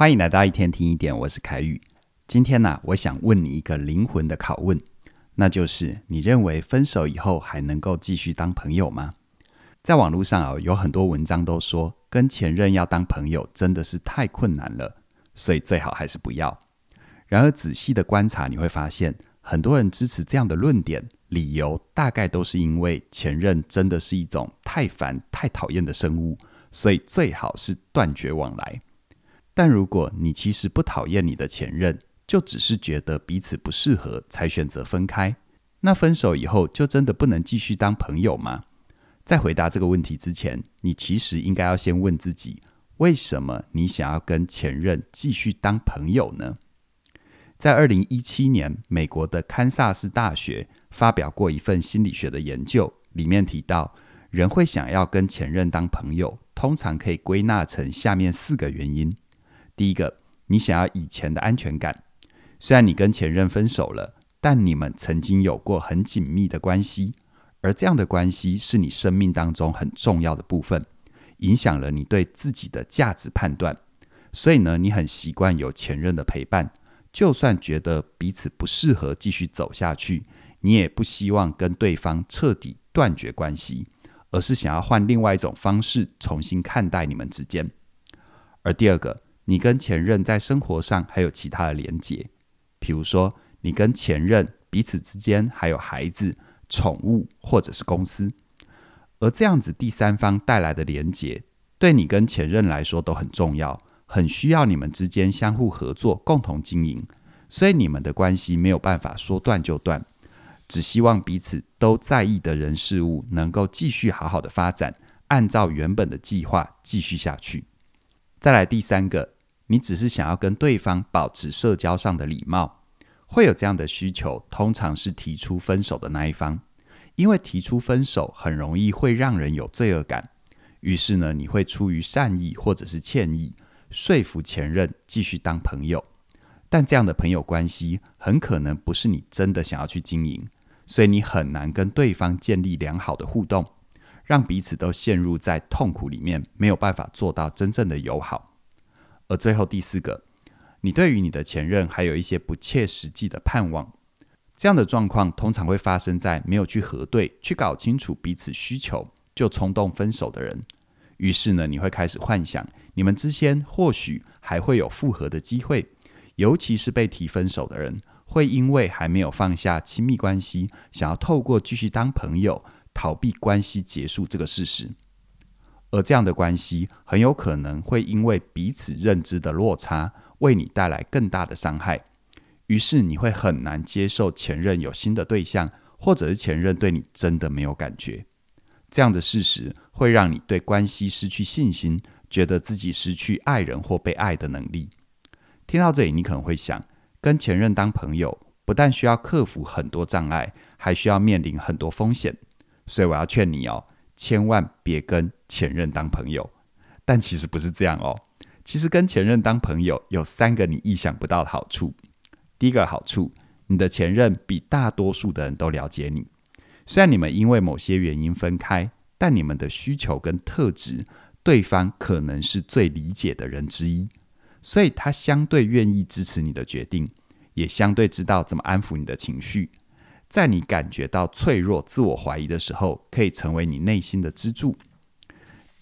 欢迎来到一天听一点，我是凯宇。今天呢、我想问你一个灵魂的拷问，那就是你认为分手以后还能够继续当朋友吗？在网络上啊，有很多文章都说跟前任要当朋友真的是太困难了，所以最好还是不要。然而仔细的观察，你会发现很多人支持这样的论点，理由大概都是因为前任真的是一种太烦、太讨厌的生物，所以最好是断绝往来。但如果你其实不讨厌你的前任，就只是觉得彼此不适合才选择分开，那分手以后就真的不能继续当朋友吗？在回答这个问题之前，你其实应该要先问自己：为什么你想要跟前任继续当朋友呢？在二零一七年，美国的堪萨斯大学发表过一份心理学的研究，里面提到，人会想要跟前任当朋友，通常可以归纳成下面四个原因。第一个，你想要以前的安全感。虽然你跟前任分手了，但你们曾经有过很紧密的关系，而这样的关系是你生命当中很重要的部分，影响了你对自己的价值判断。所以呢，你很习惯有前任的陪伴，就算觉得彼此不适合继续走下去，你也不希望跟对方彻底断绝关系，而是想要换另外一种方式重新看待你们之间。而第二个，你跟前任在生活上还有其他的连结。比如说，你跟前任彼此之间还有孩子、宠物或者是公司，而这样子第三方带来的连结，对你跟前任来说都很重要，很需要你们之间相互合作、共同经营，所以你们的关系没有办法说断就断，只希望彼此都在意的人事物能够继续好好的发展，按照原本的计划继续下去。再来第三个。你只是想要跟对方保持社交上的礼貌，会有这样的需求，通常是提出分手的那一方，因为提出分手很容易会让人有罪恶感，于是呢，你会出于善意或者是歉意，说服前任继续当朋友，但这样的朋友关系很可能不是你真的想要去经营，所以你很难跟对方建立良好的互动，让彼此都陷入在痛苦里面，没有办法做到真正的友好。而最后第四个，你对于你的前任还有一些不切实际的盼望，这样的状况通常会发生在没有去核对、去搞清楚彼此需求就冲动分手的人。于是呢，你会开始幻想你们之间或许还会有复合的机会，尤其是被提分手的人，会因为还没有放下亲密关系，想要透过继续当朋友逃避关系结束这个事实。而这样的关系很有可能会因为彼此认知的落差，为你带来更大的伤害。于是你会很难接受前任有新的对象，或者是前任对你真的没有感觉。这样的事实会让你对关系失去信心，觉得自己失去爱人或被爱的能力。听到这里，你可能会想，跟前任当朋友，不但需要克服很多障碍，还需要面临很多风险。所以我要劝你哦。千万别跟前任当朋友，但其实不是这样哦。其实跟前任当朋友有三个你意想不到的好处。第一个好处，你的前任比大多数的人都了解你。虽然你们因为某些原因分开，但你们的需求跟特质，对方可能是最理解的人之一，所以他相对愿意支持你的决定，也相对知道怎么安抚你的情绪。在你感觉到脆弱、自我怀疑的时候，可以成为你内心的支柱。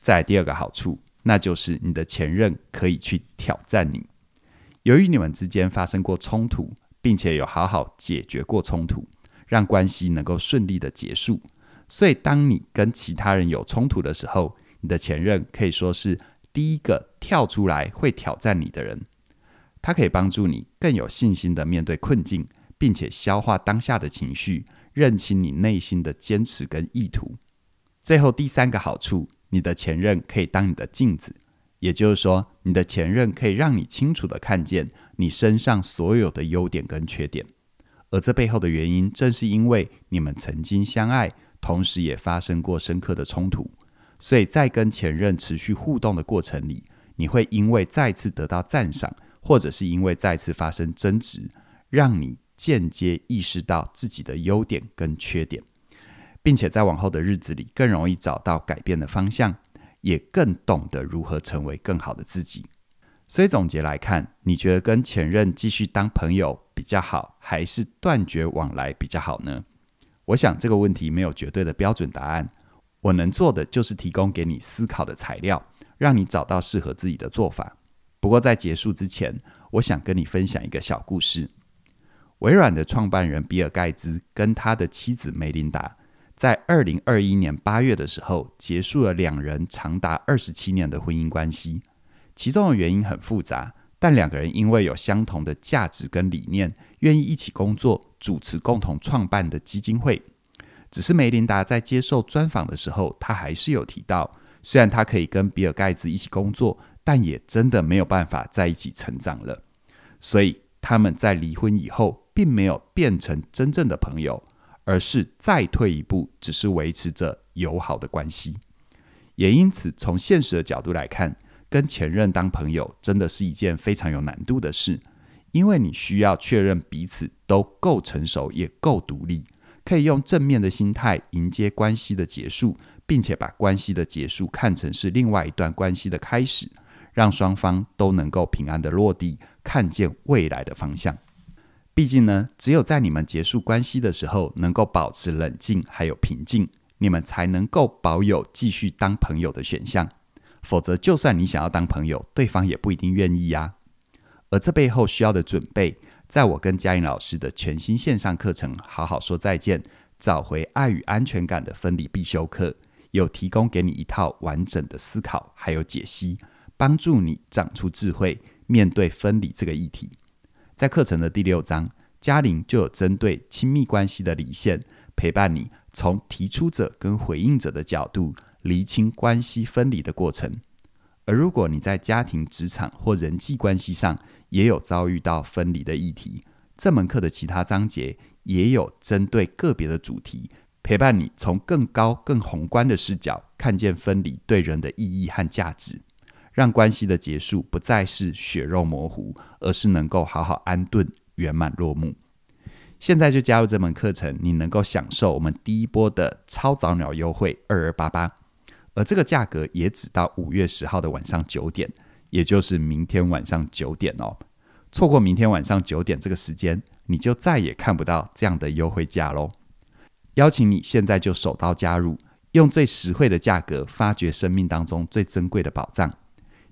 再第二个好处，那就是你的前任可以去挑战你。由于你们之间发生过冲突，并且有好好解决过冲突，让关系能够顺利的结束，所以当你跟其他人有冲突的时候，你的前任可以说是第一个跳出来会挑战你的人。他可以帮助你更有信心的面对困境。并且消化当下的情绪，认清你内心的坚持跟意图。最后第三个好处，你的前任可以当你的镜子，也就是说，你的前任可以让你清楚地看见你身上所有的优点跟缺点。而这背后的原因，正是因为你们曾经相爱，同时也发生过深刻的冲突，所以在跟前任持续互动的过程里，你会因为再次得到赞赏，或者是因为再次发生争执，让你。间接意识到自己的优点跟缺点，并且在往后的日子里更容易找到改变的方向，也更懂得如何成为更好的自己。所以总结来看，你觉得跟前任继续当朋友比较好，还是断绝往来比较好呢？我想这个问题没有绝对的标准答案。我能做的就是提供给你思考的材料，让你找到适合自己的做法。不过在结束之前，我想跟你分享一个小故事。微软的创办人比尔盖茨跟他的妻子梅琳达，在二零二一年八月的时候，结束了两人长达二十七年的婚姻关系。其中的原因很复杂，但两个人因为有相同的价值跟理念，愿意一起工作，主持共同创办的基金会。只是梅琳达在接受专访的时候，她还是有提到，虽然她可以跟比尔盖茨一起工作，但也真的没有办法在一起成长了。所以他们在离婚以后，并没有变成真正的朋友，而是再退一步，只是维持着友好的关系。也因此，从现实的角度来看，跟前任当朋友真的是一件非常有难度的事，因为你需要确认彼此都够成熟，也够独立。可以用正面的心态迎接关系的结束，并且把关系的结束看成是另外一段关系的开始，让双方都能够平安的落地，看见未来的方向。毕竟呢，只有在你们结束关系的时候，能够保持冷静还有平静，你们才能够保有继续当朋友的选项。否则，就算你想要当朋友，对方也不一定愿意呀。而这背后需要的准备。在我跟嘉玲老师的全新线上课程《好好说再见，找回爱与安全感的分离必修课》，有提供给你一套完整的思考，还有解析，帮助你长出智慧，面对分离这个议题。在课程的第六章，嘉玲就有针对亲密关系的离线，陪伴你从提出者跟回应者的角度，厘清关系分离的过程。而如果你在家庭、职场或人际关系上，也有遭遇到分离的议题，这门课的其他章节也有针对个别的主题，陪伴你从更高、更宏观的视角看见分离对人的意义和价值，让关系的结束不再是血肉模糊，而是能够好好安顿、圆满落幕。现在就加入这门课程，你能够享受我们第一波的超早鸟优惠二二八八，而这个价格也只到五月十号的晚上九点。也就是明天晚上九点哦，错过明天晚上九点这个时间，你就再也看不到这样的优惠价喽。邀请你现在就手刀加入，用最实惠的价格发掘生命当中最珍贵的宝藏。